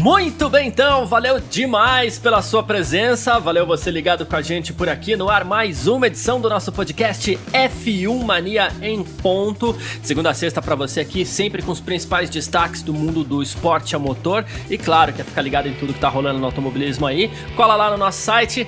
Muito bem, então, valeu demais pela sua presença, valeu você ligado com a gente por aqui no ar, mais uma edição do nosso podcast F1 Mania em ponto, segunda a sexta para você aqui, sempre com os principais destaques do mundo do esporte a motor. E claro, quer ficar ligado em tudo que tá rolando no automobilismo aí, cola lá no nosso site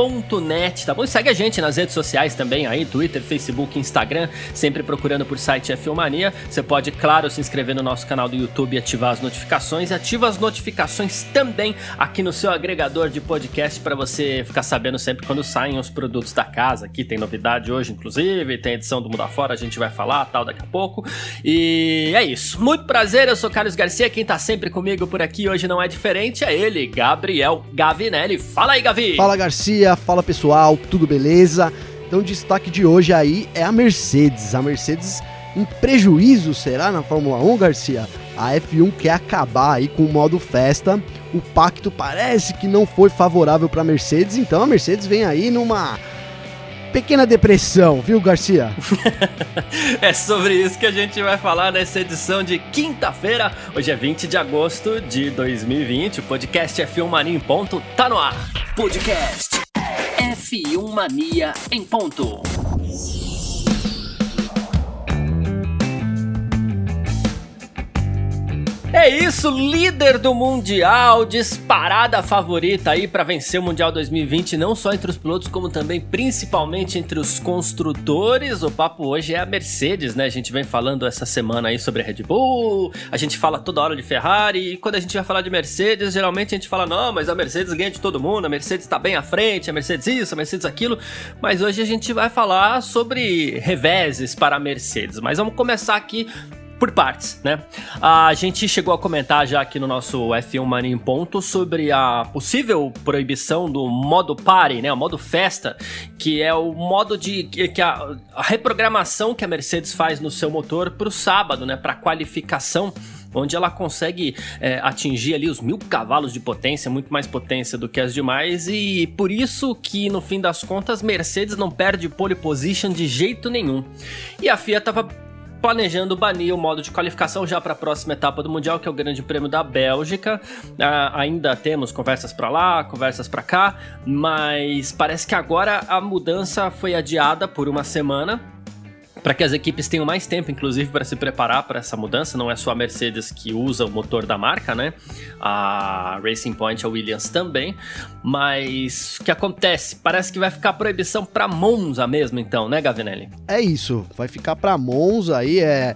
f1mania.net, tá bom? E segue a gente nas redes sociais também aí, Twitter, Facebook, Instagram, sempre procurando por site F1 Mania, você pode, claro, se inscrever no nosso canal do YouTube e ativar as notificações ativa as notificações também aqui no seu agregador de podcast para você ficar sabendo sempre quando saem os produtos da casa. Aqui tem novidade hoje, inclusive, tem edição do Mundo Afora, a gente vai falar tal daqui a pouco. E é isso. Muito prazer, eu sou Carlos Garcia, quem tá sempre comigo por aqui hoje não é diferente, é ele, Gabriel Gavinelli. Fala aí, Gavi! Fala Garcia, fala pessoal, tudo beleza? Então o destaque de hoje aí é a Mercedes. A Mercedes em prejuízo será na Fórmula 1, Garcia? A F1 quer acabar aí com o modo festa. O pacto parece que não foi favorável para a Mercedes, então a Mercedes vem aí numa pequena depressão, viu, Garcia? é sobre isso que a gente vai falar nessa edição de quinta-feira. Hoje é 20 de agosto de 2020. O podcast F1 Mania em ponto tá no ar. Podcast F1 Mania em ponto. É isso, líder do Mundial, disparada favorita aí para vencer o Mundial 2020, não só entre os pilotos, como também principalmente entre os construtores. O papo hoje é a Mercedes, né? A gente vem falando essa semana aí sobre a Red Bull, a gente fala toda hora de Ferrari, e quando a gente vai falar de Mercedes, geralmente a gente fala, não, mas a Mercedes ganha de todo mundo, a Mercedes tá bem à frente, a Mercedes isso, a Mercedes aquilo. Mas hoje a gente vai falar sobre reveses para a Mercedes. Mas vamos começar aqui por partes, né? A gente chegou a comentar já aqui no nosso F1 Mania em Ponto sobre a possível proibição do modo party, né? O modo festa, que é o modo de que a, a reprogramação que a Mercedes faz no seu motor para o sábado, né? Para qualificação onde ela consegue é, atingir ali os mil cavalos de potência, muito mais potência do que as demais, e por isso que no fim das contas Mercedes não perde pole position de jeito nenhum. E a FIA estava planejando banir o modo de qualificação já para a próxima etapa do Mundial, que é o Grande Prêmio da Bélgica. Uh, ainda temos conversas para lá, conversas para cá, mas parece que agora a mudança foi adiada por uma semana para que as equipes tenham mais tempo, inclusive, para se preparar para essa mudança. Não é só a Mercedes que usa o motor da marca, né? A Racing Point, a Williams também. Mas o que acontece? Parece que vai ficar proibição para Monza mesmo, então, né, Gavinelli? É isso, vai ficar para Monza aí, é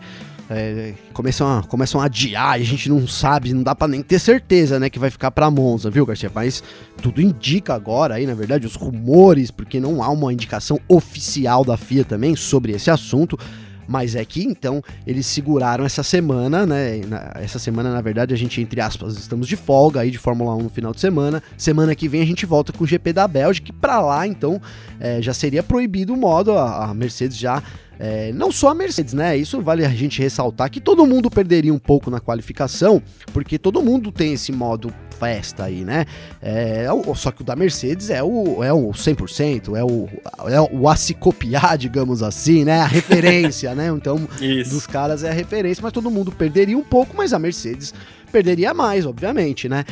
é, começam, a, começam a adiar e a gente não sabe, não dá para nem ter certeza, né, que vai ficar para Monza, viu, Garcia? Mas tudo indica agora aí, na verdade, os rumores, porque não há uma indicação oficial da FIA também sobre esse assunto, mas é que então eles seguraram essa semana, né? Essa semana, na verdade, a gente, entre aspas, estamos de folga aí de Fórmula 1 no final de semana. Semana que vem a gente volta com o GP da Bélgica, e para lá, então, é, já seria proibido o modo, a Mercedes já é, não só a Mercedes, né? Isso vale a gente ressaltar que todo mundo perderia um pouco na qualificação, porque todo mundo tem esse modo festa aí, né? É, só que o da Mercedes é o, é o 100%, é o, é o a se copiar, digamos assim, né? A referência, né? Então, Isso. dos caras é a referência, mas todo mundo perderia um pouco, mas a Mercedes perderia mais, obviamente, né?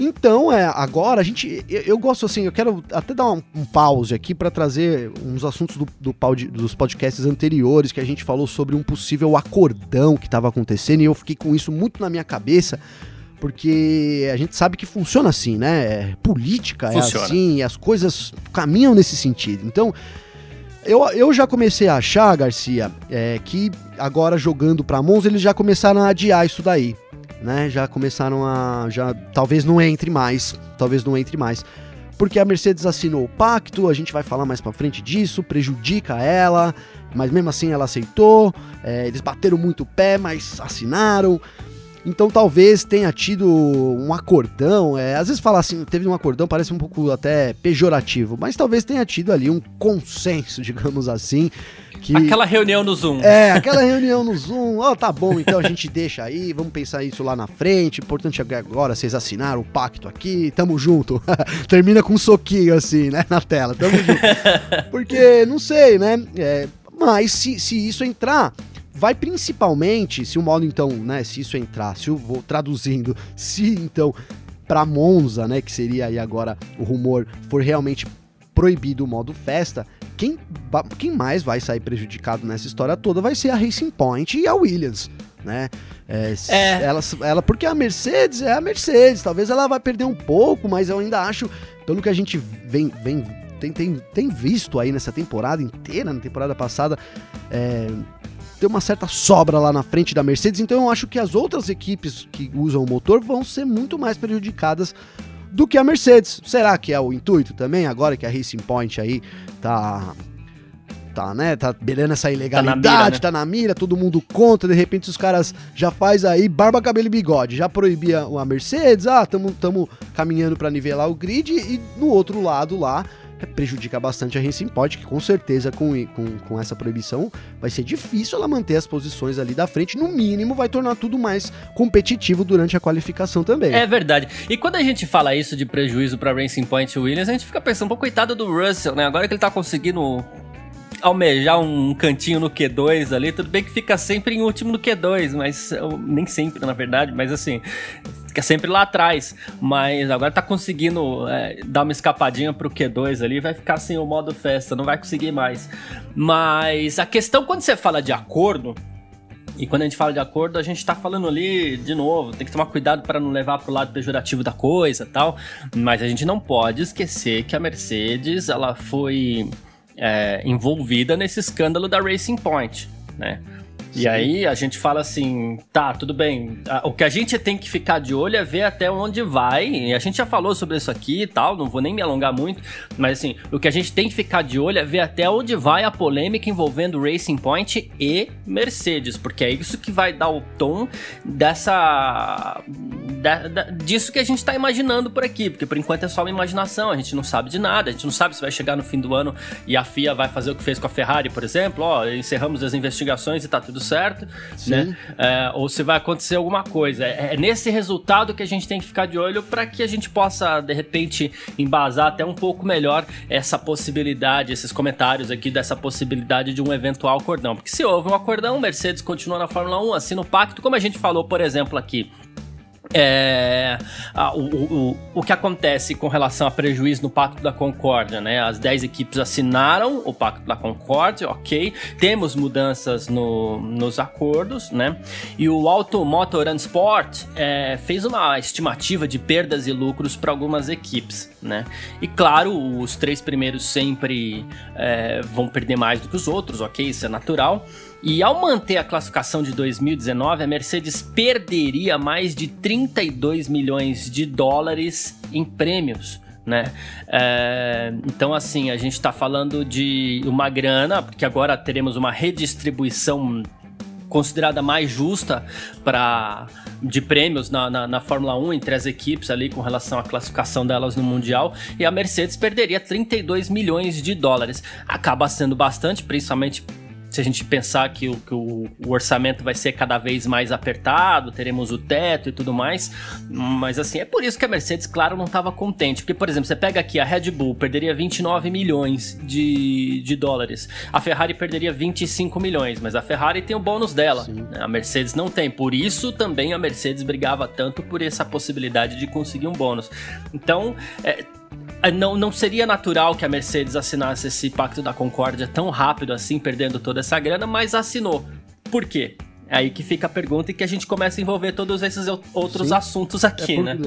Então, é, agora a gente. Eu, eu, gosto assim, eu quero até dar um, um pause aqui para trazer uns assuntos do, do, dos podcasts anteriores que a gente falou sobre um possível acordão que estava acontecendo e eu fiquei com isso muito na minha cabeça. Porque a gente sabe que funciona assim, né? É, política é funciona. é assim, e as coisas caminham nesse sentido. Então, eu, eu já comecei a achar, Garcia, é, que agora jogando para Monza eles já começaram a adiar isso daí né? Já começaram a. já Talvez não entre mais. Talvez não entre mais. Porque a Mercedes assinou o pacto, a gente vai falar mais pra frente disso, prejudica ela, mas mesmo assim ela aceitou. É, eles bateram muito o pé, mas assinaram. Então talvez tenha tido um acordão. É, às vezes falar assim, teve um acordão, parece um pouco até pejorativo, mas talvez tenha tido ali um consenso, digamos assim, Que, aquela reunião no Zoom. É, aquela reunião no Zoom. Ó, oh, tá bom, então a gente deixa aí, vamos pensar isso lá na frente. Importante agora vocês assinaram o pacto aqui, tamo junto. Termina com um soquinho assim, né, na tela, tamo junto. Porque, não sei, né? É, mas se, se isso entrar, vai principalmente, se o modo então, né, se isso entrar, se eu vou traduzindo, se então para Monza, né, que seria aí agora o rumor, for realmente proibido o modo festa, quem, quem mais vai sair prejudicado nessa história toda vai ser a Racing Point e a Williams, né? É, é. Ela, ela, porque a Mercedes é a Mercedes, talvez ela vai perder um pouco, mas eu ainda acho, pelo que a gente vem, vem tem, tem, tem visto aí nessa temporada inteira, na temporada passada, é, tem uma certa sobra lá na frente da Mercedes, então eu acho que as outras equipes que usam o motor vão ser muito mais prejudicadas do que a Mercedes. Será que é o intuito também, agora que a Racing Point aí tá tá, né, tá beirando essa ilegalidade, tá na, mira, né? tá na mira, todo mundo contra, de repente os caras já faz aí barba, cabelo e bigode, já proibia a Mercedes, ah, tamo, tamo caminhando para nivelar o grid e no outro lado lá prejudica bastante a Racing Point, que com certeza com, com, com essa proibição vai ser difícil ela manter as posições ali da frente, no mínimo vai tornar tudo mais competitivo durante a qualificação também. É verdade. E quando a gente fala isso de prejuízo para Racing Point Williams, a gente fica pensando, pô, coitado do Russell, né? Agora que ele tá conseguindo almejar um cantinho no Q2 ali, tudo bem que fica sempre em último no Q2, mas nem sempre, na verdade, mas assim, fica sempre lá atrás. Mas agora tá conseguindo é, dar uma escapadinha pro Q2 ali, vai ficar sem o modo festa, não vai conseguir mais. Mas a questão quando você fala de acordo, e quando a gente fala de acordo, a gente tá falando ali, de novo, tem que tomar cuidado para não levar pro lado pejorativo da coisa tal. Mas a gente não pode esquecer que a Mercedes, ela foi é, envolvida nesse escândalo da Racing Point, né? Sim. E aí a gente fala assim, tá, tudo bem. O que a gente tem que ficar de olho é ver até onde vai. E a gente já falou sobre isso aqui e tal, não vou nem me alongar muito, mas assim, o que a gente tem que ficar de olho é ver até onde vai a polêmica envolvendo Racing Point e Mercedes, porque é isso que vai dar o tom dessa da, da, disso que a gente está imaginando por aqui, porque por enquanto é só uma imaginação, a gente não sabe de nada, a gente não sabe se vai chegar no fim do ano e a FIA vai fazer o que fez com a Ferrari, por exemplo, ó, encerramos as investigações e tá tudo certo, Sim. né? É, ou se vai acontecer alguma coisa. É, é, nesse resultado que a gente tem que ficar de olho para que a gente possa, de repente, embasar até um pouco melhor essa possibilidade, esses comentários aqui dessa possibilidade de um eventual acordão. Porque se houve um acordão, Mercedes continua na Fórmula 1, assina o pacto, como a gente falou, por exemplo, aqui é, a, o, o, o que acontece com relação a prejuízo no Pacto da Concórdia, né? As 10 equipes assinaram o Pacto da Concórdia, ok. Temos mudanças no, nos acordos, né? E o Auto Motor and Sport é, fez uma estimativa de perdas e lucros para algumas equipes, né? E claro, os três primeiros sempre é, vão perder mais do que os outros, ok? Isso é natural. E ao manter a classificação de 2019, a Mercedes perderia mais de 32 milhões de dólares em prêmios. Né? É, então, assim, a gente está falando de uma grana, porque agora teremos uma redistribuição considerada mais justa para de prêmios na, na, na, Fórmula 1 entre as equipes ali com relação à classificação delas no Mundial e a Mercedes perderia 32 milhões de dólares. Acaba sendo bastante, principalmente se a gente pensar que, o, que o, o, orçamento vai ser cada vez mais apertado, teremos o teto e tudo mais. Mas assim, é por isso que a Mercedes, claro, não estava contente. Porque, por exemplo, você pega aqui a Red Bull, perderia 29 milhões de, de dólares. A Ferrari perderia 25 milhões, mas a Ferrari tem o bônus dela. Né? A Mercedes não tem. Por isso também a Mercedes brigava tanto por essa possibilidade de conseguir um bônus. Então, é, é, não, não seria natural que a Mercedes assinasse esse pacto da Concórdia tão rápido assim, perdendo toda essa grana, mas assinou. Por quê? É aí que fica a pergunta e que a gente começa a envolver todos esses outros Sim. assuntos aqui, é né?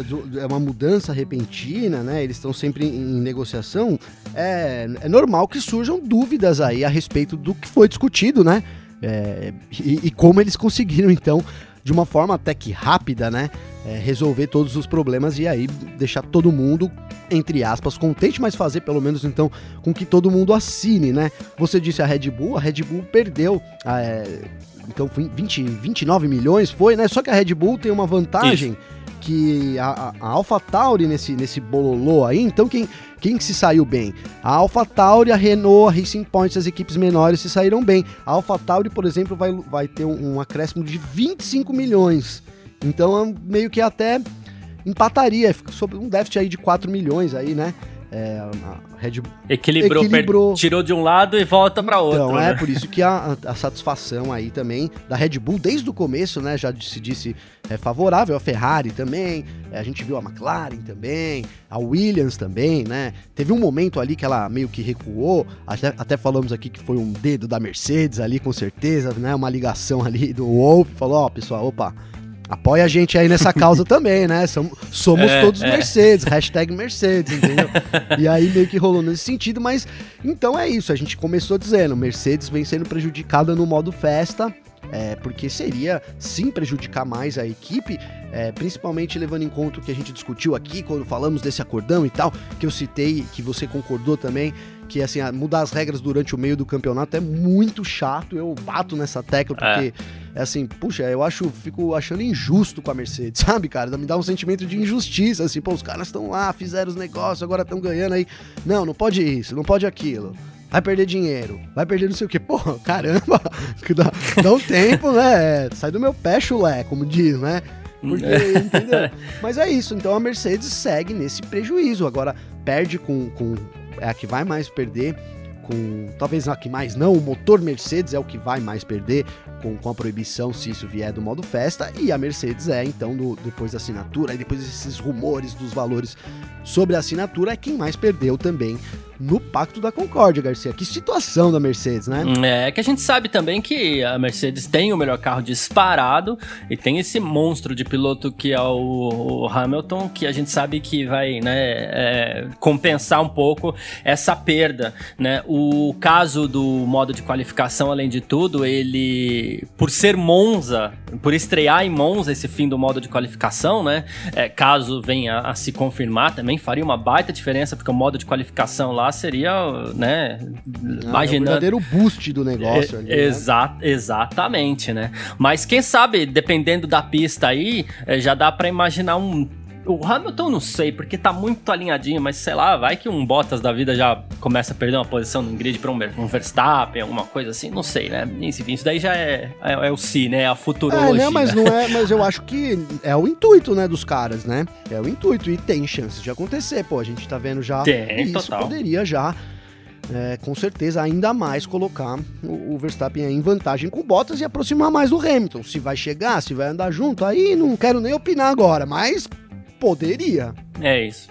É uma mudança repentina, né? Eles estão sempre em negociação. É, é normal que surjam dúvidas aí a respeito do que foi discutido, né? É, e, e como eles conseguiram, então, de uma forma até que rápida, né? É, resolver todos os problemas e aí deixar todo mundo, entre aspas, contente, mas fazer pelo menos então com que todo mundo assine, né? Você disse a Red Bull, a Red Bull perdeu. É, então 20, 29 milhões foi, né? Só que a Red Bull tem uma vantagem. Isso que a, a AlphaTauri nesse, nesse bololô aí, então quem, quem que se saiu bem? A AlphaTauri, a Renault, a Racing Point, as equipes menores se saíram bem. A AlphaTauri, por exemplo, vai, vai ter um, um acréscimo de 25 milhões. Então, meio que até empataria, sobre um déficit aí de 4 milhões aí, né? É, a Red Bull equilibrou, equilibrou. tirou de um lado e volta para outro. Então, é né? por isso que a, a, satisfação aí também da Red Bull desde o começo, né, já se disse é favorável, a Ferrari também, é, a gente viu a McLaren também, a Williams também, né? Teve um momento ali que ela meio que recuou, até, até falamos aqui que foi um dedo da Mercedes ali, com certeza, né? Uma ligação ali do Wolf, falou, ó, oh, pessoal, opa, apoia a gente aí nessa causa também, né? Somos, somos é, todos é. Mercedes, hashtag Mercedes, entendeu? e aí meio que rolou nesse sentido, mas então é isso, a gente começou dizendo, Mercedes vem sendo prejudicada no modo festa, é, porque seria sim prejudicar mais a equipe, é, principalmente levando em conta o que a gente discutiu aqui quando falamos desse acordão e tal, que eu citei, que você concordou também, que assim, mudar as regras durante o meio do campeonato é muito chato, eu bato nessa tecla, porque é, é assim, puxa, eu acho, fico achando injusto com a Mercedes, sabe, cara? Me dá um sentimento de injustiça, assim, pô, os caras estão lá, fizeram os negócios, agora estão ganhando aí. Não, não pode isso, não pode aquilo vai perder dinheiro, vai perder não sei o que. Pô, caramba, dá, dá um tempo, né? Sai do meu pé, chulé, como diz, né? Porque, entendeu? Mas é isso, então a Mercedes segue nesse prejuízo. Agora, perde com, com. É a que vai mais perder com. Talvez a que mais não, o motor Mercedes é o que vai mais perder com, com a proibição se isso vier do modo festa. E a Mercedes é, então, do, depois da assinatura, e depois desses rumores dos valores sobre a assinatura, é quem mais perdeu também no Pacto da Concórdia, Garcia. Que situação da Mercedes, né? É que a gente sabe também que a Mercedes tem o melhor carro disparado e tem esse monstro de piloto que é o, Hamilton, que a gente sabe que vai né, é, compensar um pouco essa perda. Né? O caso do modo de qualificação, além de tudo, ele, por ser Monza, por estrear em Monza esse fim do modo de qualificação, né? É, caso venha a se confirmar, também faria uma baita diferença, porque o modo de qualificação lá seria, né? Ah, imaginando. É o verdadeiro boost do negócio. É, ali, exa né? Exatamente, né? Mas quem sabe, dependendo da pista aí, é, já dá para imaginar um o Hamilton não sei, porque tá muito alinhadinho, mas sei lá, vai que um Bottas da vida já começa a perder uma posição no grid pra um, um Verstappen, alguma coisa assim, não sei, né? Enfim, isso daí já é, é, é o si, né? É a futurologia. É, né? Mas não é, mas eu acho que é o intuito, né, dos caras, né? É o intuito e tem chance de acontecer, pô, a gente tá vendo já tem, isso total. poderia já é, com certeza ainda mais colocar o, o, Verstappen em vantagem com Bottas e aproximar mais do Hamilton. Se vai chegar, se vai andar junto, aí não quero nem opinar agora, mas poderia. É isso.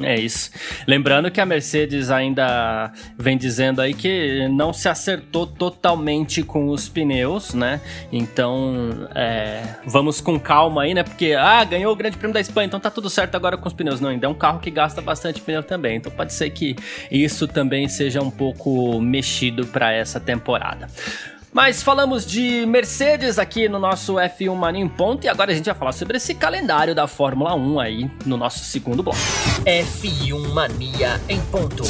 É isso. Lembrando que a Mercedes ainda vem dizendo aí que não se acertou totalmente com os pneus, né? Então, é, vamos com calma aí, né? Porque, ah, ganhou o Grande Prêmio da Espanha, então tá tudo certo agora com os pneus. Não, ainda é um carro que gasta bastante pneu também. Então pode ser que isso também seja um pouco mexido para essa temporada. Mas falamos de Mercedes aqui no nosso F1 Mania em Ponto e agora a gente vai falar sobre esse calendário da Fórmula 1 aí no nosso segundo bloco. F1 Mania em Ponto.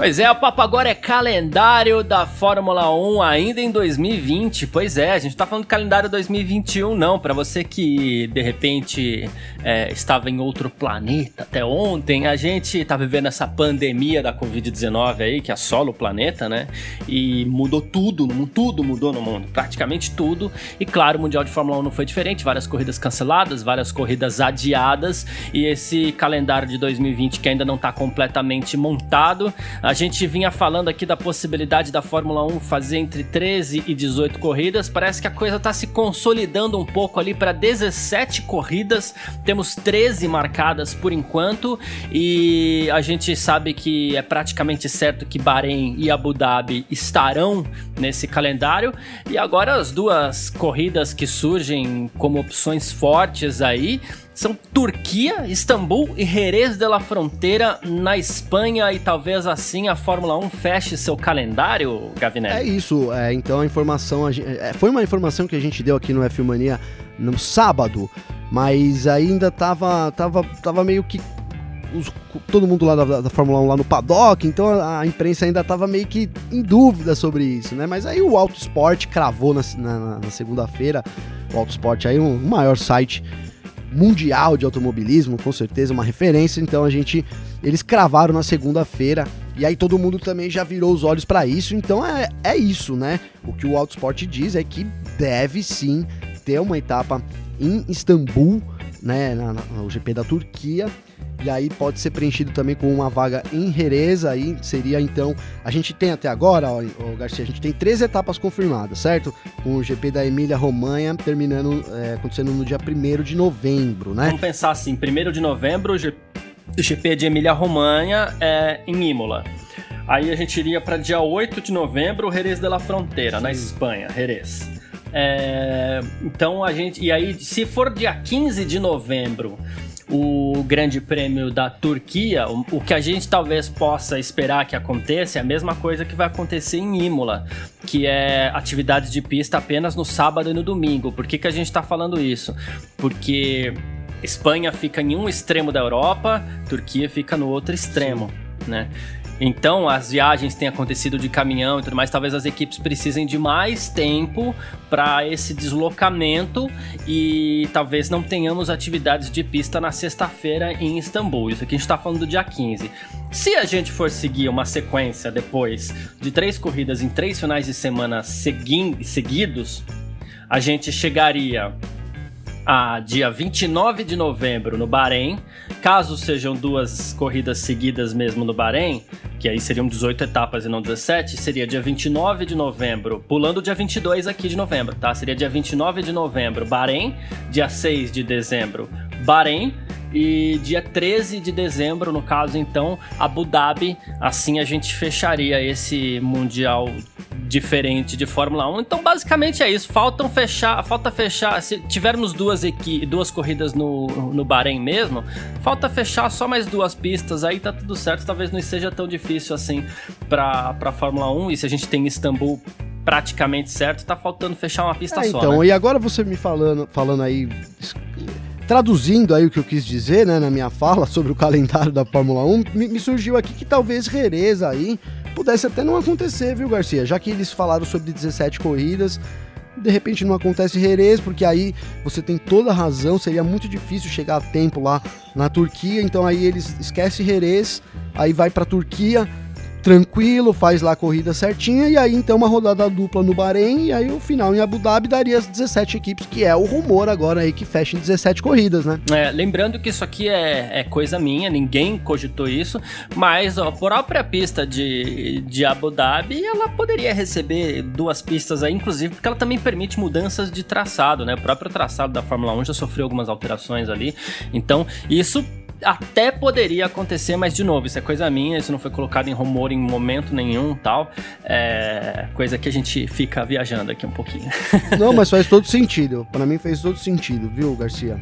Pois é, o papo agora é calendário da Fórmula 1 ainda em 2020. Pois é, a gente tá falando calendário 2021 não, para você que de repente é, estava em outro planeta até ontem, a gente tá vivendo essa pandemia da Covid-19 aí, que assola o planeta, né? E mudou tudo, tudo mudou no mundo, praticamente tudo. E claro, o Mundial de Fórmula 1 não foi diferente, várias corridas canceladas, várias corridas adiadas e esse calendário de 2020 que ainda não tá completamente montado. Gente vinha falando aqui da possibilidade da Fórmula 1 fazer entre 13 e 18 corridas. Parece que a coisa está se consolidando um pouco ali para 17 corridas. Temos 13 marcadas por enquanto e a gente sabe que é praticamente certo que Bahrein e Abu Dhabi estarão nesse calendário. E agora as duas corridas que surgem como opções fortes aí são Turquia, Istambul e Jerez de la Fronteira na Espanha e talvez assim a Fórmula 1 feche seu calendário, Gavinelli. É isso, é, então a informação, a gente, é, foi uma informação que a gente deu aqui no F Mania no sábado, mas ainda tava, tava, tava meio que os- todo mundo lá da, da Fórmula 1 lá no paddock, então a, a imprensa ainda tava meio que em dúvida sobre isso, né? Mas aí o Auto Sport cravou na, na- na segunda-feira, o Auto Sport aí, um, o maior site mundial de automobilismo, com certeza uma referência, então a gente, eles cravaram na segunda-feira, e aí todo mundo também já virou os olhos para isso, então é, é isso, né? O que o Auto Sport diz é que deve sim ter uma etapa em Istambul, né, na, na- no GP da Turquia, e aí pode ser preenchido também com uma vaga em Jerez, aí seria então, a gente tem até agora, ó, ó, Garcia, a gente tem três etapas confirmadas, certo? Com o GP da Emília Romanha terminando, é, acontecendo no dia 1 de novembro, né? Vamos pensar assim, 1 de novembro, o o GP de Emília-Romanha é em Imola. Aí a gente iria para dia 8 de novembro, Jerez de la Fronteira, na Espanha, Jerez. É, então a gente. E aí, se for dia 15 de novembro, o Grande Prêmio da Turquia, o, o que a gente talvez possa esperar que aconteça é a mesma coisa que vai acontecer em Imola, que é atividades de pista apenas no sábado e no domingo. Por que, que a gente está falando isso? Porque Espanha fica em um extremo da Europa, Turquia fica no outro extremo, né? Então, as viagens têm acontecido de caminhão e tudo mais. Talvez as equipes precisem de mais tempo para esse deslocamento e talvez não tenhamos atividades de pista na sexta-feira em Istambul. Isso aqui a gente está falando do dia 15. Se a gente for seguir uma sequência depois de três corridas em três finais de semana segui- seguidos, a gente chegaria a dia 29 de novembro no Bahrein. Caso sejam duas corridas seguidas mesmo no Bahrein, que aí seriam 18 etapas e não 17, seria dia 29 de novembro, pulando dia 22 aqui de novembro, tá? Seria dia 29 de novembro, Bahrein, dia 6 de dezembro, Bahrein, e dia 13 de dezembro, no caso então, Abu Dhabi. Assim a gente fecharia esse Mundial diferente de Fórmula 1. Então, basicamente é isso. Faltam fechar, falta fechar. Se tivermos duas equi duas corridas no, no Bahrein mesmo, falta fechar só mais duas pistas. Aí tá tudo certo. Talvez não seja tão difícil assim para para Fórmula 1. E se a gente tem Istambul praticamente certo, tá faltando fechar uma pista É, só. então, né? e agora você me falando, falando aí, traduzindo aí o que eu quis dizer, né, na minha fala sobre o calendário da Fórmula 1, me, me surgiu aqui que talvez Jerez aí pudesse até não acontecer, viu, Garcia? Já que eles falaram sobre 17 corridas, de repente não acontece Jerez, porque aí você tem toda a razão, seria muito difícil chegar a tempo lá na Turquia, então aí eles esquecem Jerez, aí vai pra Turquia, tranquilo, faz lá a corrida certinha, e aí então uma rodada dupla no Bahrein, e aí o final em Abu Dhabi daria as 17 equipes, que é o rumor agora aí que fecha em 17 corridas, né? É, lembrando que isso aqui é, é coisa minha, ninguém cogitou isso, mas ó, a própria pista de, de Abu Dhabi, ela poderia receber duas pistas aí, inclusive, porque ela também permite mudanças de traçado, né? O próprio traçado da Fórmula 1 já sofreu algumas alterações ali, então isso até poderia acontecer, mas de novo, isso é coisa minha, isso não foi colocado em rumor em momento nenhum tal, é coisa que a gente fica viajando aqui um pouquinho. Não, mas faz todo sentido. Pra mim fez todo sentido, viu, Garcia?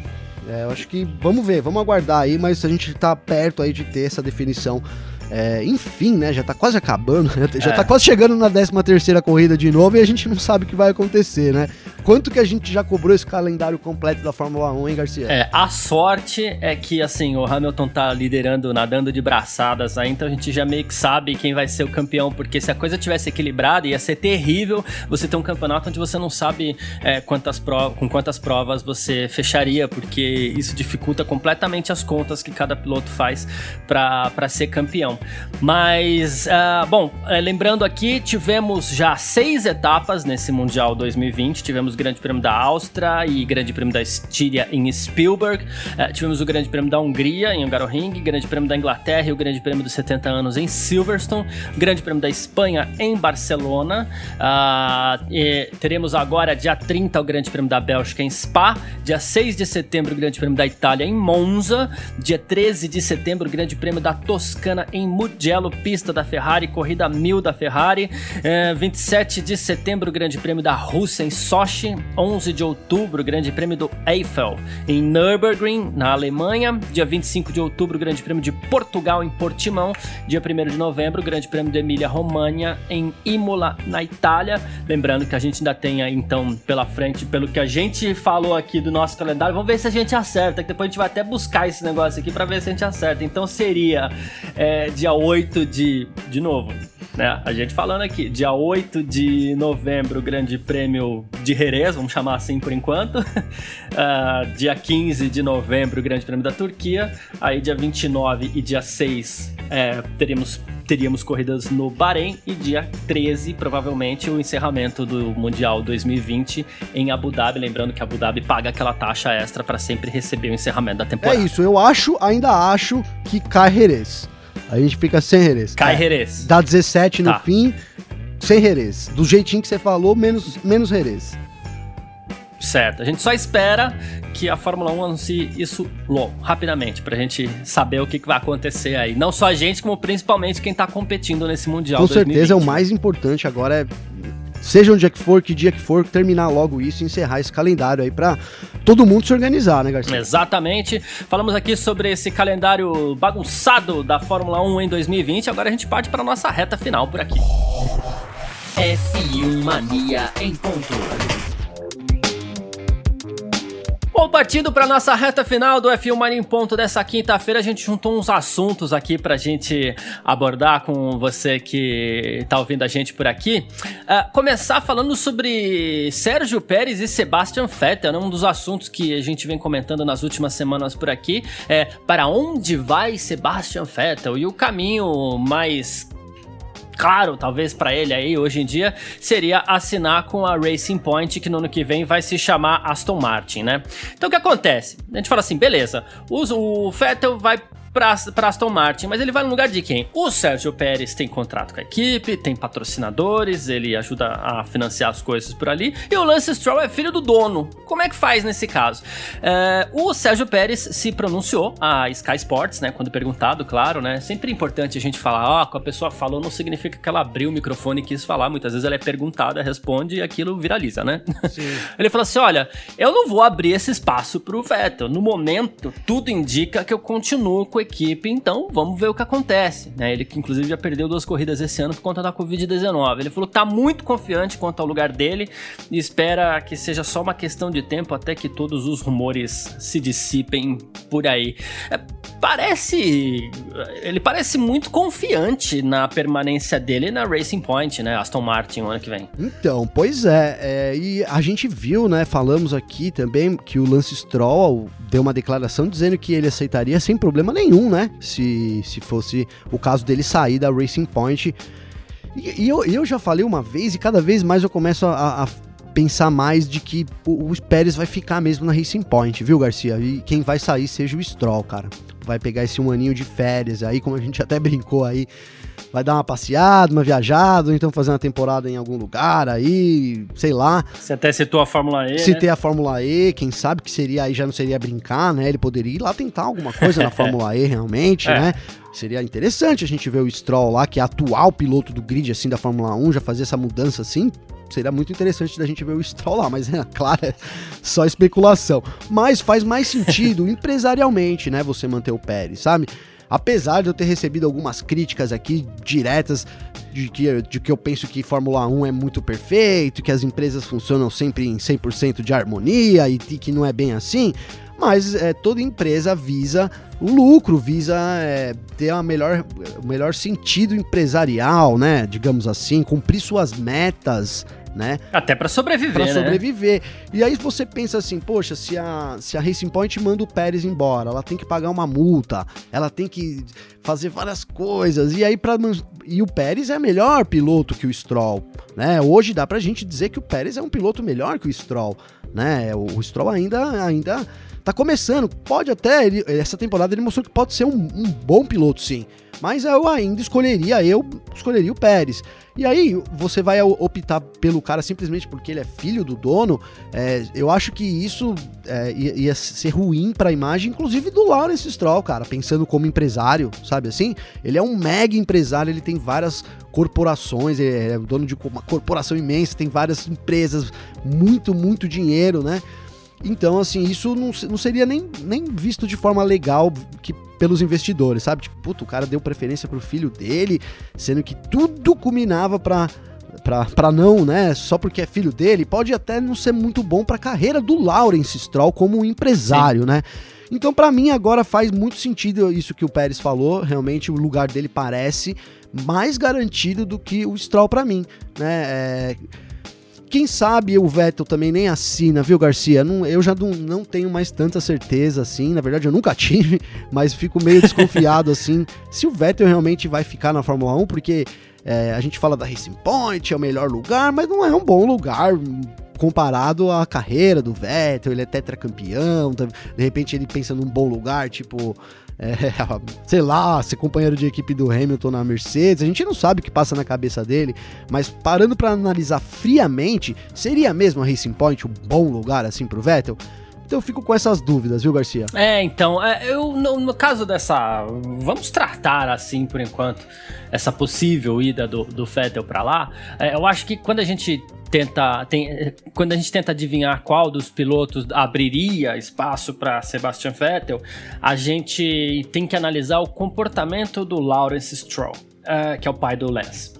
É, eu acho que vamos ver, vamos aguardar aí, mas a gente tá perto aí de ter essa definição. É, enfim, né? Já tá quase acabando, já É. tá quase chegando na 13 terceira corrida de novo e a gente não sabe o que vai acontecer, né? Quanto que a gente já cobrou esse calendário completo da Fórmula 1, hein, Garcia? É, a sorte é que, assim, o Hamilton tá liderando, nadando de braçadas aí, então a gente já meio que sabe quem vai ser o campeão, porque se a coisa tivesse equilibrada, ia ser terrível você ter um campeonato onde você não sabe é, quantas com quantas provas você fecharia, porque isso dificulta completamente as contas que cada piloto faz para ser campeão. Mas, ah, bom, é, lembrando aqui, tivemos já seis etapas nesse Mundial 2020, tivemos Grande Prêmio da Áustria e Grande Prêmio da Estíria em Spielberg, Eh, tivemos o Grande Prêmio da Hungria em Hungaroring, Grande Prêmio da Inglaterra e o Grande Prêmio dos 70 anos em Silverstone, Grande Prêmio da Espanha em Barcelona, Ah, e teremos agora dia 30 o Grande Prêmio da Bélgica em Spa, dia 6 de setembro o Grande Prêmio da Itália em Monza, dia 13 de setembro o Grande Prêmio da Toscana em Mugello, pista da Ferrari, corrida 1000 da Ferrari, Eh, 27 de setembro o Grande Prêmio da Rússia em Sochi, Point, 11 de outubro, Grande Prêmio do Eiffel em Nürburgring, na Alemanha, dia 25 de outubro, Grande Prêmio de Portugal em Portimão, dia 1 de novembro, Grande Prêmio de Emília-Romanha em Imola, na Itália. Lembrando que a gente ainda tem aí, então, pela frente, pelo que a gente falou aqui do nosso calendário, vamos ver se a gente acerta, que depois a gente vai até buscar esse negócio aqui para ver se a gente acerta. Então seria é, dia 8 de. De novo, né? A gente falando aqui, dia 8 de novembro, Grande Prêmio de Jerez, vamos chamar assim por enquanto. uh, dia 15 de novembro, Grande Prêmio da Turquia. Aí, dia 29 e dia 6, é, teríamos teríamos corridas no Bahrein e dia 13, provavelmente, o encerramento do Mundial 2020 em Abu Dhabi. Lembrando que Abu Dhabi paga aquela taxa extra para sempre receber o encerramento da temporada. É isso, eu acho, ainda acho que cai Jerez. A gente fica sem Jerez. Cai é. Jerez. Dá 17 no tá. fim, sem Jerez. Do jeitinho que você falou, menos, menos Jerez. Certo. A gente só espera que a Fórmula 1 anuncie isso logo, rapidamente, pra gente saber o que, que vai acontecer aí. Não só a gente, como principalmente quem tá competindo nesse Mundial. Com 2020. certeza é o mais importante agora é seja onde é que for, que dia que for, terminar logo isso e encerrar esse calendário aí para todo mundo se organizar, né, Garcia? Exatamente. Falamos aqui sobre esse calendário bagunçado da Fórmula 1 em 2020. Agora a gente parte para nossa reta final por aqui. F1 Mania em ponto. Bom, partindo para nossa reta final do F1 Mania em Ponto dessa quinta-feira, a gente juntou uns assuntos aqui para gente abordar com você que está ouvindo a gente por aqui. Uh, começar falando sobre Sérgio Pérez e Sebastian Vettel, né? um dos assuntos que a gente vem comentando nas últimas semanas por aqui. É para onde vai Sebastian Vettel e o caminho mais claro, talvez para ele aí hoje em dia, seria assinar com a Racing Point, que no ano que vem vai se chamar Aston Martin, né? Então o que acontece? A gente fala assim, beleza, o Vettel vai para Aston Martin, mas ele vai no lugar de quem? O Sérgio Pérez tem contrato com a equipe, tem patrocinadores, ele ajuda a financiar as coisas por ali, e o Lance Stroll é filho do dono. Como é que faz nesse caso? É, o Sérgio Pérez se pronunciou a Sky Sports, né, quando perguntado, claro, né, sempre é importante a gente falar, ó, oh, a pessoa falou não significa que ela abriu o microfone e quis falar, muitas vezes ela é perguntada, responde e aquilo viraliza, né? ele falou assim, olha, eu não vou abrir esse espaço pro Vettel, no momento, tudo indica que eu continuo com a equipe, então vamos ver o que acontece. Né? Ele que inclusive já perdeu duas corridas esse ano por conta da Covid-19. Ele falou que tá muito confiante quanto ao lugar dele e espera que seja só uma questão de tempo até que todos os rumores se dissipem por aí. É, parece. Ele parece muito confiante na permanência dele na Racing Point, né? Aston Martin, ano que vem. Então, pois é, é, e a gente viu, né? Falamos aqui também que o Lance Stroll deu uma declaração dizendo que ele aceitaria sem problema nenhum, né? Se, se fosse o caso dele sair da Racing Point. E, e eu, eu já falei uma vez e cada vez mais eu começo a, a pensar mais de que o, o Pérez vai ficar mesmo na Racing Point, viu, Garcia? E quem vai sair seja o Stroll, cara. Vai pegar esse um aninho de férias aí, como a gente até brincou aí vai dar uma passeada, uma viajada, ou então fazer uma temporada em algum lugar aí, sei lá. Você até citou a Fórmula E. Citei né? a Fórmula E, quem sabe que seria aí já não seria brincar, né? Ele poderia ir lá tentar alguma coisa na Fórmula E realmente, é. né? Seria interessante a gente ver o Stroll lá, que é atual piloto do grid assim da Fórmula 1, já fazer essa mudança assim. Seria muito interessante da gente ver o Stroll lá, mas é claro, é só especulação. Mas faz mais sentido empresarialmente, né, você manter o Pérez, sabe? Apesar de eu ter recebido algumas críticas aqui diretas de que, de que eu penso que Fórmula 1 é muito perfeito, que as empresas funcionam sempre em 100% de harmonia e, que não é bem assim, mas é, toda empresa visa o lucro, visa é, ter a melhor, o melhor sentido empresarial, né? Digamos assim, cumprir suas metas, né? Até para sobreviver, Para né? sobreviver. E aí você pensa assim, poxa, se a, se a Racing Point manda o Pérez embora, ela tem que pagar uma multa, ela tem que fazer várias coisas. E aí para e o Pérez é melhor piloto que o Stroll, né? Hoje dá pra gente dizer que o Pérez é um piloto melhor que o Stroll, né? O, o Stroll ainda ainda tá começando. Pode até, ele, essa temporada ele mostrou que pode ser um, um, bom piloto, sim. Mas eu ainda escolheria, eu escolheria o Pérez. E aí você vai optar pelo cara simplesmente porque ele é filho do dono. É, eu acho que isso é, ia, ser ruim para a imagem, inclusive do Lawrence Stroll, cara, pensando como empresário, sabe assim? Ele é um mega empresário, ele tem várias corporações, é, é dono de uma corporação imensa, tem várias empresas, muito, muito dinheiro, né? Então, assim, isso não, não seria nem, nem visto de forma legal que, pelos investidores, sabe? Tipo, puto, o cara deu preferência pro filho dele, sendo que tudo culminava pra, pra não, né? Só porque é filho dele, pode até não ser muito bom pra carreira do Lawrence Stroll como empresário, Sim. né? Então, para mim, agora faz muito sentido isso que o Pérez falou. Realmente, o lugar dele parece mais garantido do que o Stroll para mim, né? É quem sabe o Vettel também nem assina, viu, Garcia? Não, eu já não, não tenho mais tanta certeza assim. Na verdade, eu nunca tive, mas fico meio desconfiado assim. Se o Vettel realmente vai ficar na Fórmula 1, porque é, a gente fala da Racing Point, é o melhor lugar, mas não é um bom lugar comparado à carreira do Vettel. Ele é tetracampeão, de repente ele pensa num bom lugar, tipo é, sei lá, ser companheiro de equipe do Hamilton na Mercedes. A gente não sabe o que passa na cabeça dele, mas parando para analisar friamente, seria mesmo a Racing Point um bom lugar assim pro Vettel? Então eu fico com essas dúvidas, viu, Garcia? É, então, é, eu no, no, caso dessa. Vamos tratar assim por enquanto, essa possível ida do, do Vettel para lá. É, eu acho que quando a gente tenta tem, quando a gente tenta adivinhar qual dos pilotos abriria espaço para Sebastian Vettel, a gente tem que analisar o comportamento do Lawrence Stroll, uh, que é o pai do Lance.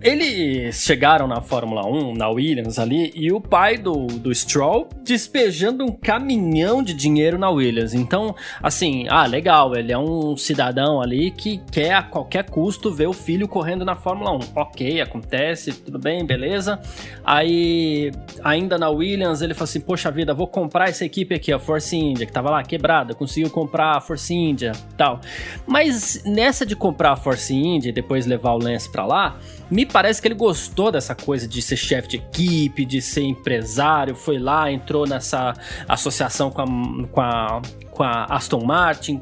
Eles chegaram na Fórmula 1, na Williams ali, e o pai do, do Stroll despejando um caminhão de dinheiro na Williams. Então, assim, ah, legal, ele é um cidadão ali que quer a qualquer custo ver o filho correndo na Fórmula 1. Ok, acontece, tudo bem, beleza. Aí, ainda na Williams, ele falou assim: Poxa vida, vou comprar essa equipe aqui, a Force India, que tava lá quebrada, conseguiu comprar a Force India tal. Mas nessa de comprar a Force India e depois levar o Lance pra lá, me parece que ele gostou dessa coisa de ser chefe de equipe, de ser empresário, foi lá, entrou nessa associação com a, com a, com a Aston Martin,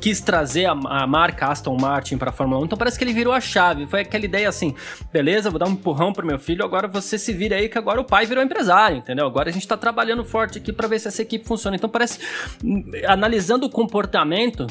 quis trazer a, a, marca Aston Martin para a Fórmula 1, então parece que ele virou a chave. Foi aquela ideia assim: beleza, vou dar um empurrão pro meu filho, agora você se vira aí que agora o pai virou empresário, entendeu? Agora a gente está trabalhando forte aqui para ver se essa equipe funciona. Então parece, hum, analisando o comportamento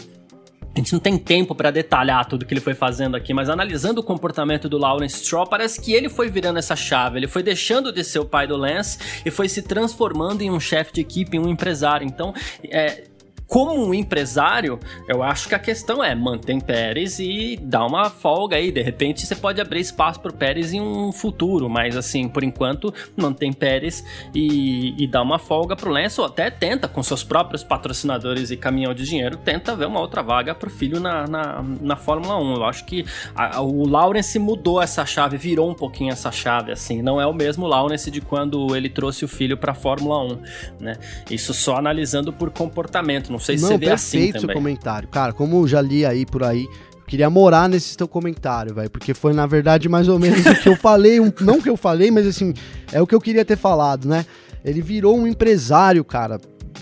a gente não tem tempo para detalhar tudo que ele foi fazendo aqui, mas analisando o comportamento do Lawrence Stroll, parece que ele foi virando essa chave, ele foi deixando de ser o pai do Lance e foi se transformando em um chefe de equipe, em um empresário. Então, é, como um empresário, eu acho que a questão é mantém Pérez e dá uma folga aí. De repente você pode abrir espaço para o Pérez em um futuro, mas assim, por enquanto, mantém Pérez e, e dá uma folga para o Lance, ou até tenta, com seus próprios patrocinadores e caminhão de dinheiro, tenta ver uma outra vaga para o filho na, na, na, Fórmula 1. Eu acho que a, o Lawrence mudou essa chave, virou um pouquinho essa chave, assim. Não é o mesmo Lawrence de quando ele trouxe o filho para a Fórmula 1, né? Isso só analisando por comportamento não sei se não, você vê assim também. seu comentário. Cara, como já li aí por aí, queria morar nesse teu comentário, velho, porque foi na verdade mais ou menos o que eu falei, um, não que eu falei, mas assim, é o que eu queria ter falado, né? Ele virou um empresário, cara.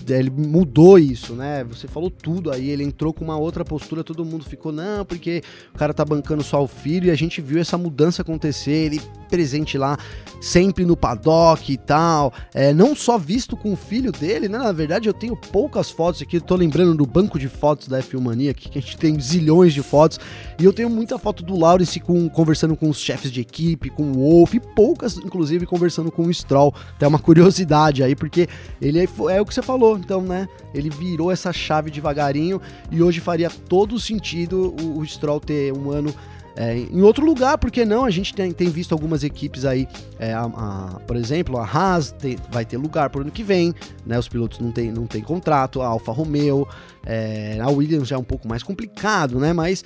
Ele mudou isso, né? Você falou tudo aí, ele entrou com uma outra postura, todo mundo ficou, não, porque o cara tá bancando só o filho, e a gente viu essa mudança acontecer, ele presente lá sempre no paddock e tal. É, não só visto com o filho dele, né? Na verdade, eu tenho poucas fotos aqui. Tô lembrando do banco de fotos da F1 Mania, aqui, que a gente tem zilhões de fotos. E eu tenho muita foto do Lawrence com, conversando com os chefes de equipe, com o Wolf, e poucas, inclusive, conversando com o Stroll. Tem uma curiosidade aí, porque ele é, é o que você falou, então, né? Ele virou essa chave devagarinho e hoje faria todo sentido o, o Stroll ter um ano é, em outro lugar, porque não? A gente tem, tem visto algumas equipes aí, é, a, a, por exemplo, a Haas tem, vai ter lugar por ano que vem, né? Os pilotos não têm não tem contrato, a Alfa Romeo, é, a Williams já é um pouco mais complicado, né? Mas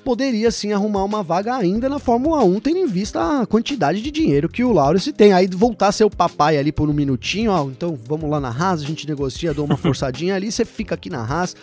poderia sim arrumar uma vaga ainda na Fórmula 1, tendo em vista a quantidade de dinheiro que o Lawrence tem. Aí voltar a ser o papai ali por um minutinho, ó, então vamos lá na Haas, a gente negocia, dou uma forçadinha ali, você fica aqui na Haas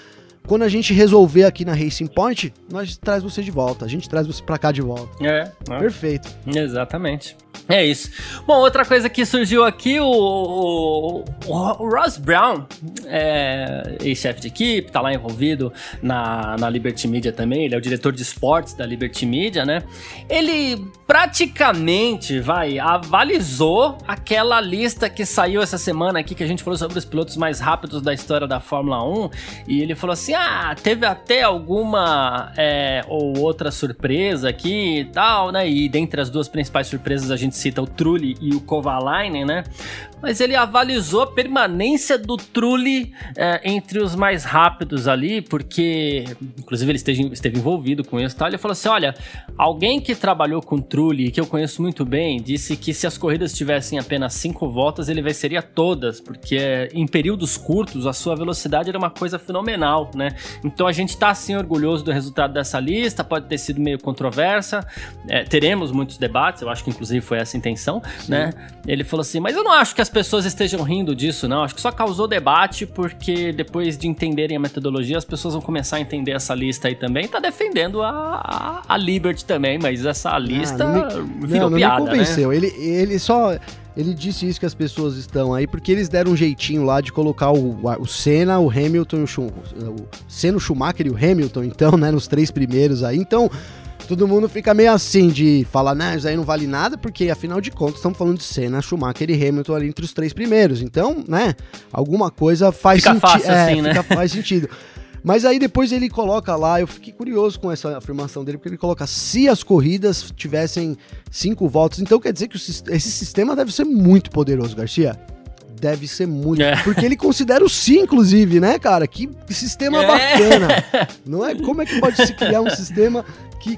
quando a gente resolver aqui na Racing Point, nós traz você de volta. A gente traz você pra cá de volta. É. é. Perfeito. Exatamente. É isso. Bom, outra coisa que surgiu aqui, o, o, o Ross Brown, é, ex-chefe de equipe, tá lá envolvido na, na Liberty Media também, ele é o diretor de esportes da Liberty Media, né? Ele praticamente, vai, avalizou aquela lista que saiu essa semana aqui, que a gente falou sobre os pilotos mais rápidos da história da Fórmula 1, e ele falou assim, ah, teve até alguma é, ou outra surpresa aqui e tal, né? E dentre as duas principais surpresas a gente cita o Trulli e o Kovalainen, né? Mas ele avalizou a permanência do Trulli é, entre os mais rápidos ali, porque, inclusive, ele esteve, esteve envolvido com isso. Tá? Ele falou assim: olha, alguém que trabalhou com Trulli, que eu conheço muito bem, disse que se as corridas tivessem apenas cinco voltas, ele venceria todas, porque em períodos curtos a sua velocidade era uma coisa fenomenal, né? Então a gente está assim orgulhoso do resultado dessa lista, pode ter sido meio controversa, é, teremos muitos debates, eu acho que inclusive foi essa a intenção, Sim. né? Ele falou assim: mas eu não acho que as pessoas estejam rindo disso, não. Acho que só causou debate porque depois de entenderem a metodologia, as pessoas vão começar a entender essa lista aí também. Tá defendendo a, a, a Liberty também, mas essa lista ah, não virou não, piada, não me né? convenceu. Né? Ele, ele só... Ele disse isso que as pessoas estão aí, porque eles deram um jeitinho lá de colocar o, o Senna, o Hamilton, o, o Senna, o Schumacher e o Hamilton, então, né, nos três primeiros aí. Então, todo mundo fica meio assim de falar, né, isso aí não vale nada, porque afinal de contas estamos falando de Senna, Schumacher e Hamilton ali entre os três primeiros. Então, né, alguma coisa faz sentido. É, assim, né? faz sentido. Mas aí depois ele coloca lá, eu fiquei curioso com essa afirmação dele, porque ele coloca se as corridas tivessem cinco voltas. Então quer dizer que esse sistema deve ser muito poderoso, Garcia deve ser muito. É. Porque ele considera o si, inclusive, né, cara? Que sistema é. bacana. Não é? Como é que pode se criar um sistema que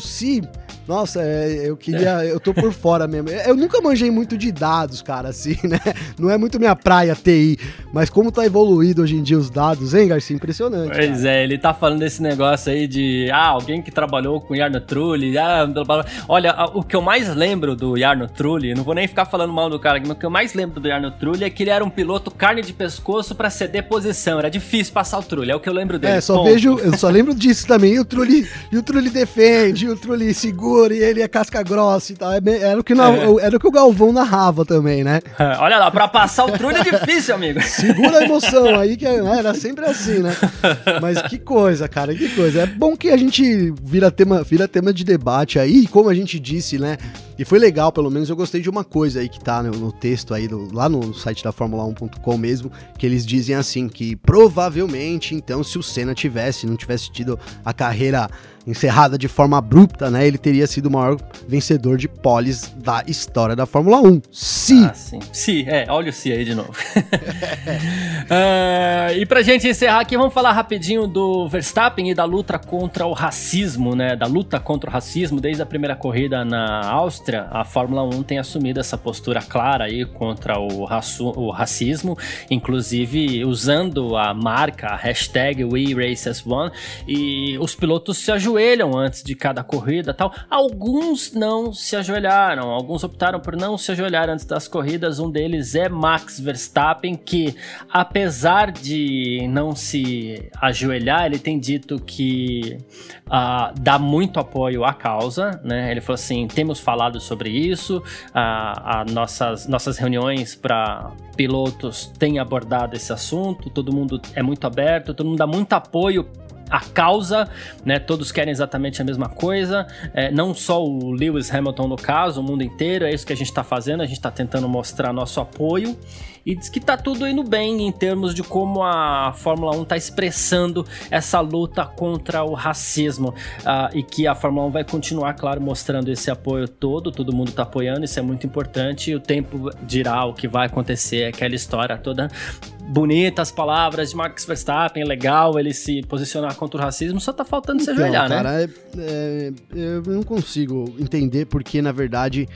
si nossa, é, eu queria. Eu tô por fora mesmo. Eu nunca manjei muito de dados, cara, assim, né? Não é muito minha praia TI. Mas como tá evoluído hoje em dia os dados, hein, Garcia? Impressionante. Pois cara. é, ele tá falando desse negócio aí de. Ah, alguém que trabalhou com Yarno Trulli. Ah, blá, blá. Olha, o que eu mais lembro do Yarno Trulli, não vou nem ficar falando mal do cara aqui, mas o que eu mais lembro do Yarno Trulli é que ele era um piloto carne de pescoço pra ceder posição. Era difícil passar o Trulli, é o que eu lembro dele. É, só ponto. vejo. Eu só lembro disso também. E o Trulli, e o Trulli defende, o Trulli segura e ele é casca grossa e tal. É era, o que é. era o que o Galvão narrava também, né? É, olha lá, pra passar o trulho é difícil, amigo. Segura a emoção aí, que né, era sempre assim, né? Mas que coisa, cara, que coisa. É bom que a gente vira tema, vira tema de debate aí, como a gente disse, né? E foi legal, pelo menos eu gostei de uma coisa aí que tá no, no texto aí, do, lá no site da Fórmula1.com mesmo, que eles dizem assim, que provavelmente, então, se o Senna tivesse, não tivesse tido a carreira encerrada de forma abrupta, né? Ele teria sido o maior vencedor de poles da história da Fórmula 1. Se. Ah, sim. Se, é, olha o se aí de novo. uh, e pra gente encerrar aqui, vamos falar rapidinho do Verstappen e da luta contra o racismo, né? Da luta contra o racismo desde a primeira corrida na Áustria. A Fórmula 1 tem assumido essa postura clara aí contra o, o racismo, inclusive usando a marca, a hashtag WeRacesOne, e os pilotos se ajoelham antes de cada corrida tal. Alguns não se ajoelharam, alguns optaram por não se ajoelhar antes das corridas. Um deles é Max Verstappen, que apesar de não se ajoelhar, ele tem dito que uh, dá muito apoio à causa, né? Ele falou assim: temos falado sobre isso, uh, a nossas, nossas reuniões para pilotos têm abordado esse assunto, todo mundo é muito aberto, todo mundo dá muito apoio a causa, né? Todos querem exatamente a mesma coisa, é, não só o Lewis Hamilton no caso, o mundo inteiro, é isso que a gente está fazendo, a gente está tentando mostrar nosso apoio. E diz que tá tudo indo bem em termos de como a Fórmula 1 está expressando essa luta contra o racismo. Uh, e que a Fórmula 1 vai continuar, claro, mostrando esse apoio todo, todo mundo está apoiando, isso é muito importante. E o tempo dirá o que vai acontecer, aquela história toda bonita as palavras de Max Verstappen, legal ele se posicionar contra o racismo, só tá faltando então, se ajoelhar, né? cara, né? É, é, eu não consigo entender porque, na verdade,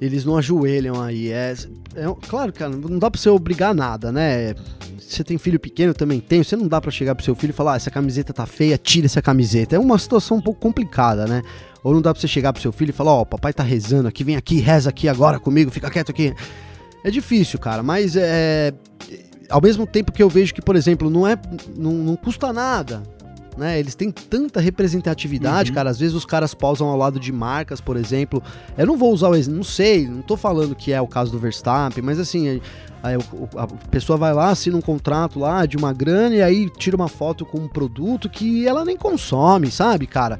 eles não ajoelham aí. É, é, claro, cara, não dá pra você obrigar nada, né? Você tem filho pequeno, também tem. Você não dá para chegar pro seu filho e falar: ah, essa camiseta tá feia, tira essa camiseta. É uma situação um pouco complicada, né? Ou não dá pra você chegar pro seu filho e falar: ó, oh, papai tá rezando aqui, vem aqui, reza aqui agora comigo, fica quieto aqui. É difícil, cara, mas é ao mesmo tempo que eu vejo que, por exemplo, não é não, não custa nada né? Eles têm tanta representatividade, Uhum. cara. Às vezes os caras pausam ao lado de marcas, por exemplo. Eu não vou usar o exemplo, não sei, não tô falando que é o caso do Verstappen, mas assim, aí- aí o- o- a pessoa vai lá, assina um contrato lá de uma grana e aí tira uma foto com um produto que ela nem consome, sabe, cara?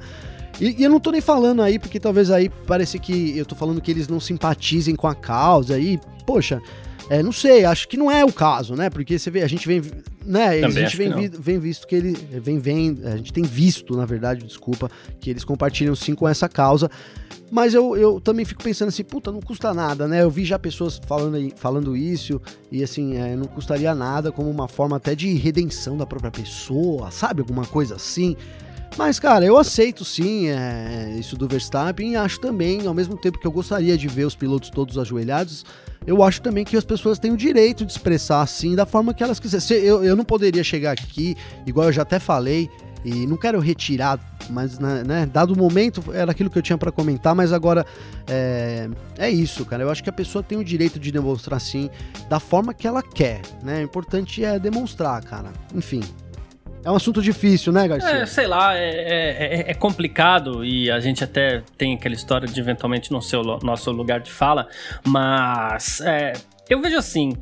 E, e eu não tô nem falando aí, porque talvez aí pareça que eu tô falando que eles não simpatizem com a causa aí, poxa, é, não sei, acho que não é o caso, né? Porque você vê, a gente vem, né? a Também gente acho vem, vi- vem visto que ele vem, vem, a gente tem visto, na verdade, desculpa, que eles compartilham sim com essa causa. Mas eu, eu também fico pensando assim, puta, não custa nada, né? Eu vi já pessoas falando, falando isso, e assim, é, não custaria nada como uma forma até de redenção da própria pessoa, sabe? Alguma coisa assim. Mas, cara, eu aceito sim é, isso do Verstappen e acho também, ao mesmo tempo que eu gostaria de ver os pilotos todos ajoelhados, eu acho também que as pessoas têm o direito de expressar assim da forma que elas quiserem. Se- Eu, eu não poderia chegar aqui, igual eu já até falei, e não quero retirar, mas né, né, dado o momento era aquilo que eu tinha pra comentar, mas agora é, é isso, cara. Eu acho que a pessoa tem o direito de demonstrar assim da forma que ela quer, né? O importante é demonstrar, cara. Enfim. É um assunto difícil, né, Garcia? É, sei lá, é, é- é complicado e a gente até tem aquela história de eventualmente não ser o nosso lugar de fala, mas é, eu vejo assim,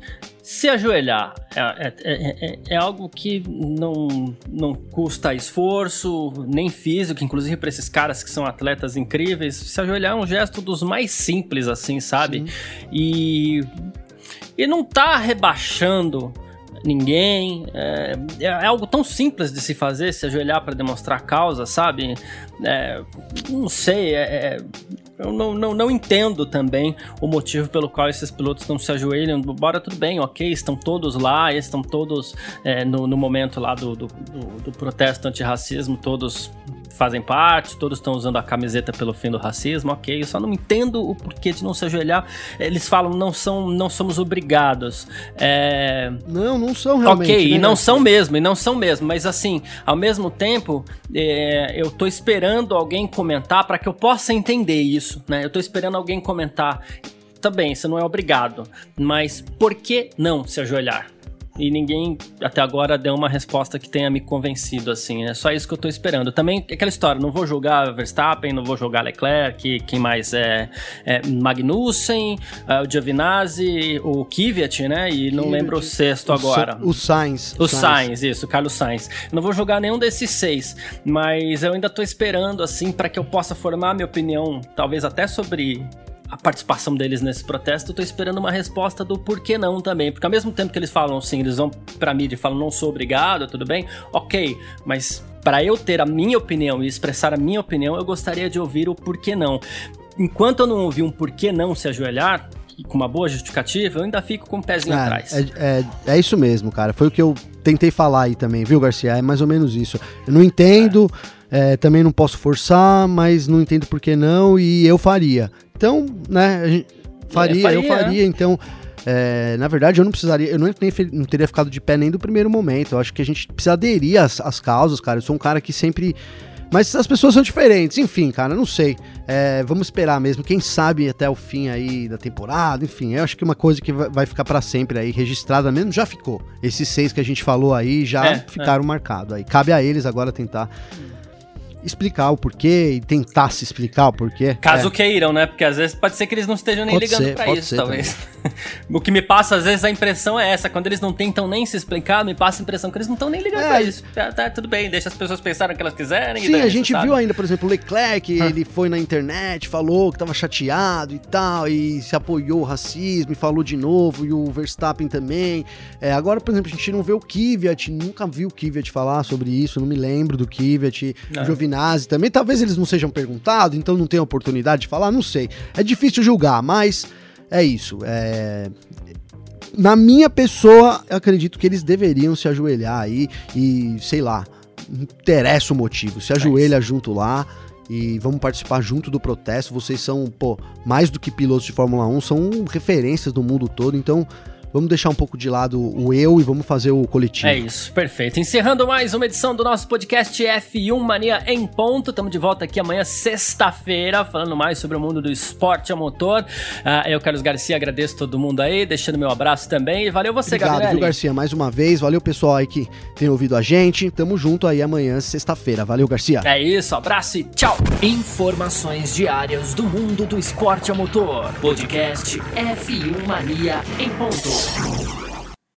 se ajoelhar é, é- é- é- é algo que não, não custa esforço, nem físico, inclusive para esses caras que são atletas incríveis, se ajoelhar é um gesto dos mais simples, assim, sabe? E, e não tá rebaixando ninguém. É, é algo tão simples de se fazer, se ajoelhar para demonstrar causa, sabe? É, não sei, é, é, eu não, não, não entendo também o motivo pelo qual esses pilotos não se ajoelham. Bora, tudo bem, ok, estão todos lá, estão todos é, no, no momento lá do, do, do, do protesto antirracismo, todos fazem parte, todos estão usando a camiseta pelo fim do racismo, ok. Eu só não entendo o porquê de não se ajoelhar. Eles falam, não, são, não somos obrigados. É, Não, não são realmente. Ok, né, e não são mesmo, e não são mesmo, mas assim, ao mesmo tempo, é, eu tô esperando alguém comentar para que eu possa entender isso, né? Eu tô esperando alguém comentar. Tá bem, você não é obrigado, mas por que não se ajoelhar? E ninguém até agora deu uma resposta que tenha me convencido, assim. É só isso que eu tô esperando. Também aquela história, não vou jogar Verstappen, não vou jogar Leclerc, quem mais é, é Magnussen, é, o Giovinazzi, o Kvyat, né? E não Kvyat, lembro o sexto O agora. Sa- O Sainz. O Sainz, isso, o Carlos Sainz. Não vou jogar nenhum desses seis, mas eu ainda tô esperando, assim, para que eu possa formar minha opinião, talvez até sobre a participação deles nesse protesto. Eu tô esperando uma resposta do porquê não também, porque ao mesmo tempo que eles falam assim, eles vão pra mídia e falam não sou obrigado, tudo bem, ok, mas para eu ter a minha opinião e expressar a minha opinião, eu gostaria de ouvir o porquê não. Enquanto eu não ouvir um porquê não se ajoelhar, com uma boa justificativa, eu ainda fico com o pezinho É, atrás. É, é, é isso mesmo, cara. Foi o que eu tentei falar aí também, viu, Garcia? É mais ou menos isso. Eu não entendo, é, também não posso forçar, mas não entendo por que não, e eu faria. Então, né, gente faria, faria, eu faria, então. é, na verdade, eu não precisaria, eu não, nem não teria ficado de pé nem do primeiro momento. Eu acho que a gente precisa aderir às, às causas, cara. Eu sou um cara que sempre. Mas as pessoas são diferentes, enfim, cara, não sei. É, vamos esperar mesmo, quem sabe até o fim aí da temporada, enfim. Eu acho que uma coisa que vai ficar pra sempre aí, registrada mesmo, já ficou. Esses seis que a gente falou aí já É, ficaram marcados aí. Cabe a eles agora tentar explicar o porquê e tentar se explicar o porquê. Caso queiram, né? Porque às vezes pode ser que eles não estejam nem Pode ligando ser, pra isso, ser talvez. o que me passa, às vezes, a impressão é essa. Quando eles não tentam nem se explicar, me passa a impressão que eles não estão nem ligando É, pra isso. Tá, tá, tudo bem, deixa as pessoas pensarem o que elas quiserem. e Sim, a gente sabe? viu ainda, por exemplo, o Leclerc, ele foi na internet, falou que tava chateado e tal, e se apoiou o racismo e falou de novo, e o Verstappen também. É, agora, por exemplo, a gente não vê o Kvyat, nunca vi o Kvyat falar sobre isso, não me lembro do Kvyat, Não. o Giovinazzi também. Talvez eles não sejam perguntados, então não tenham oportunidade de falar, não sei. É difícil julgar, mas é isso. É... Na minha pessoa, eu acredito que eles deveriam se ajoelhar aí e, sei lá, interessa o motivo. Se ajoelha junto lá e vamos participar junto do protesto. Vocês são, pô, mais do que pilotos de Fórmula 1, são referências do mundo todo. Então, vamos deixar um pouco de lado o eu e vamos fazer o coletivo. É isso, perfeito. Encerrando mais uma edição do nosso podcast F1 Mania em ponto. Estamos de volta aqui amanhã, sexta-feira, falando mais sobre o mundo do esporte a motor. Uh, eu, Carlos Garcia, agradeço todo mundo aí, deixando meu abraço também. E valeu você, Obrigado, Gabriel. viu, Garcia, mais uma vez. Valeu, pessoal aí que tem ouvido a gente. Tamo junto aí amanhã, sexta-feira. Valeu, Garcia. É isso, abraço e tchau. Informações diárias do mundo do esporte a motor. Podcast F1 Mania em ponto. Explore.